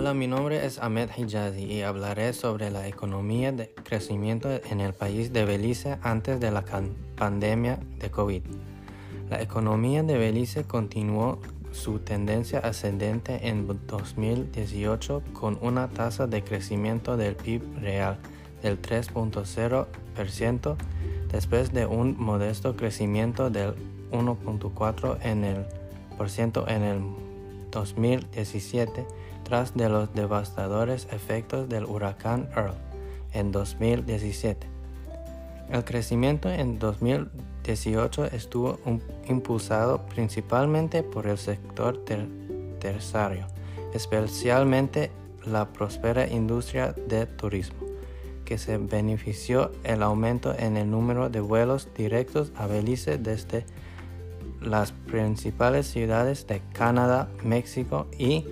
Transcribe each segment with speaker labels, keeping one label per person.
Speaker 1: Hola, mi nombre es Ahmed Hijazi y hablaré sobre la economía de crecimiento en el país de Belice antes de la pandemia de COVID. La economía de Belice continuó su tendencia ascendente en 2018 con una tasa de crecimiento del PIB real del 3.0% después de un modesto crecimiento del 1.4% en el, en el 2017 tras de los devastadores efectos del huracán Earl en 2017. El crecimiento en 2018 estuvo impulsado principalmente por el sector terciario, especialmente la próspera industria de turismo, que se benefició el aumento en el número de vuelos directos a Belice desde las principales ciudades de Canadá, México y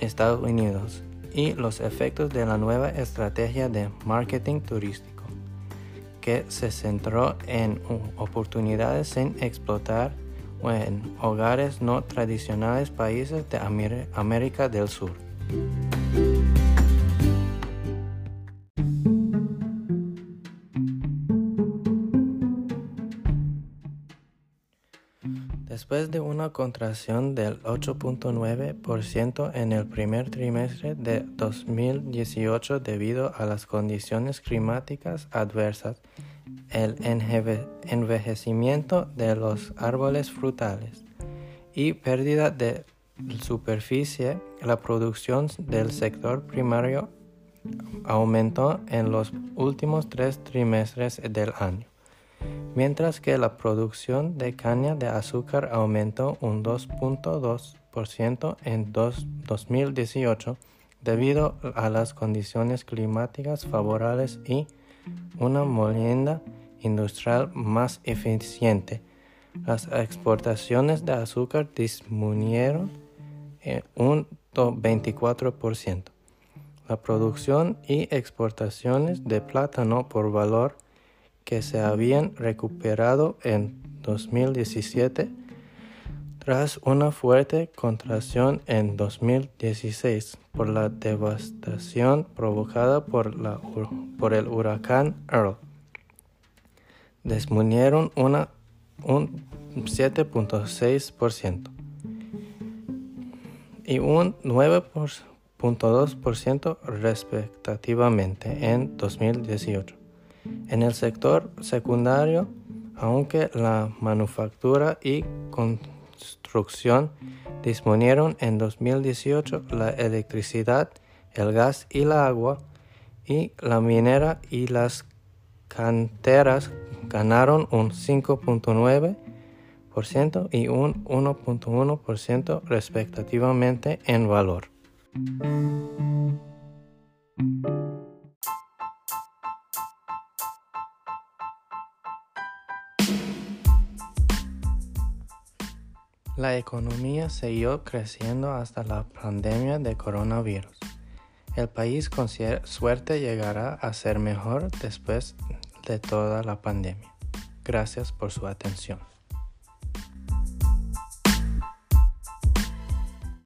Speaker 1: Estados Unidos y los efectos de la nueva estrategia de marketing turístico, que se centró en oportunidades sin explotar en hogares no tradicionales países de América del Sur. Después de una contracción del 8.9% en el primer trimestre de 2018 debido a las condiciones climáticas adversas, el envejecimiento de los árboles frutales y pérdida de superficie, la producción del sector primario aumentó en los últimos tres trimestres del año mientras que la producción de caña de azúcar aumentó un 2.2% en 2018 debido a las condiciones climáticas favorables y una molienda industrial más eficiente. Las exportaciones de azúcar disminuyeron en un 24%. La producción y exportaciones de plátano por valor que se habían recuperado en 2017 tras una fuerte contracción en 2016 por la devastación provocada por, el huracán Earl. Desmunieron una, un 7.6% y un 9.2% respectivamente en 2018. En el sector secundario, aunque la manufactura y construcción disminuyeron en 2018, la electricidad, el gas y el agua y la minera y las canteras ganaron un 5.9% y un 1.1% respectivamente en valor. La economía siguió creciendo hasta la pandemia de coronavirus. El país con suerte llegará a ser mejor después de toda la pandemia. Gracias por su atención.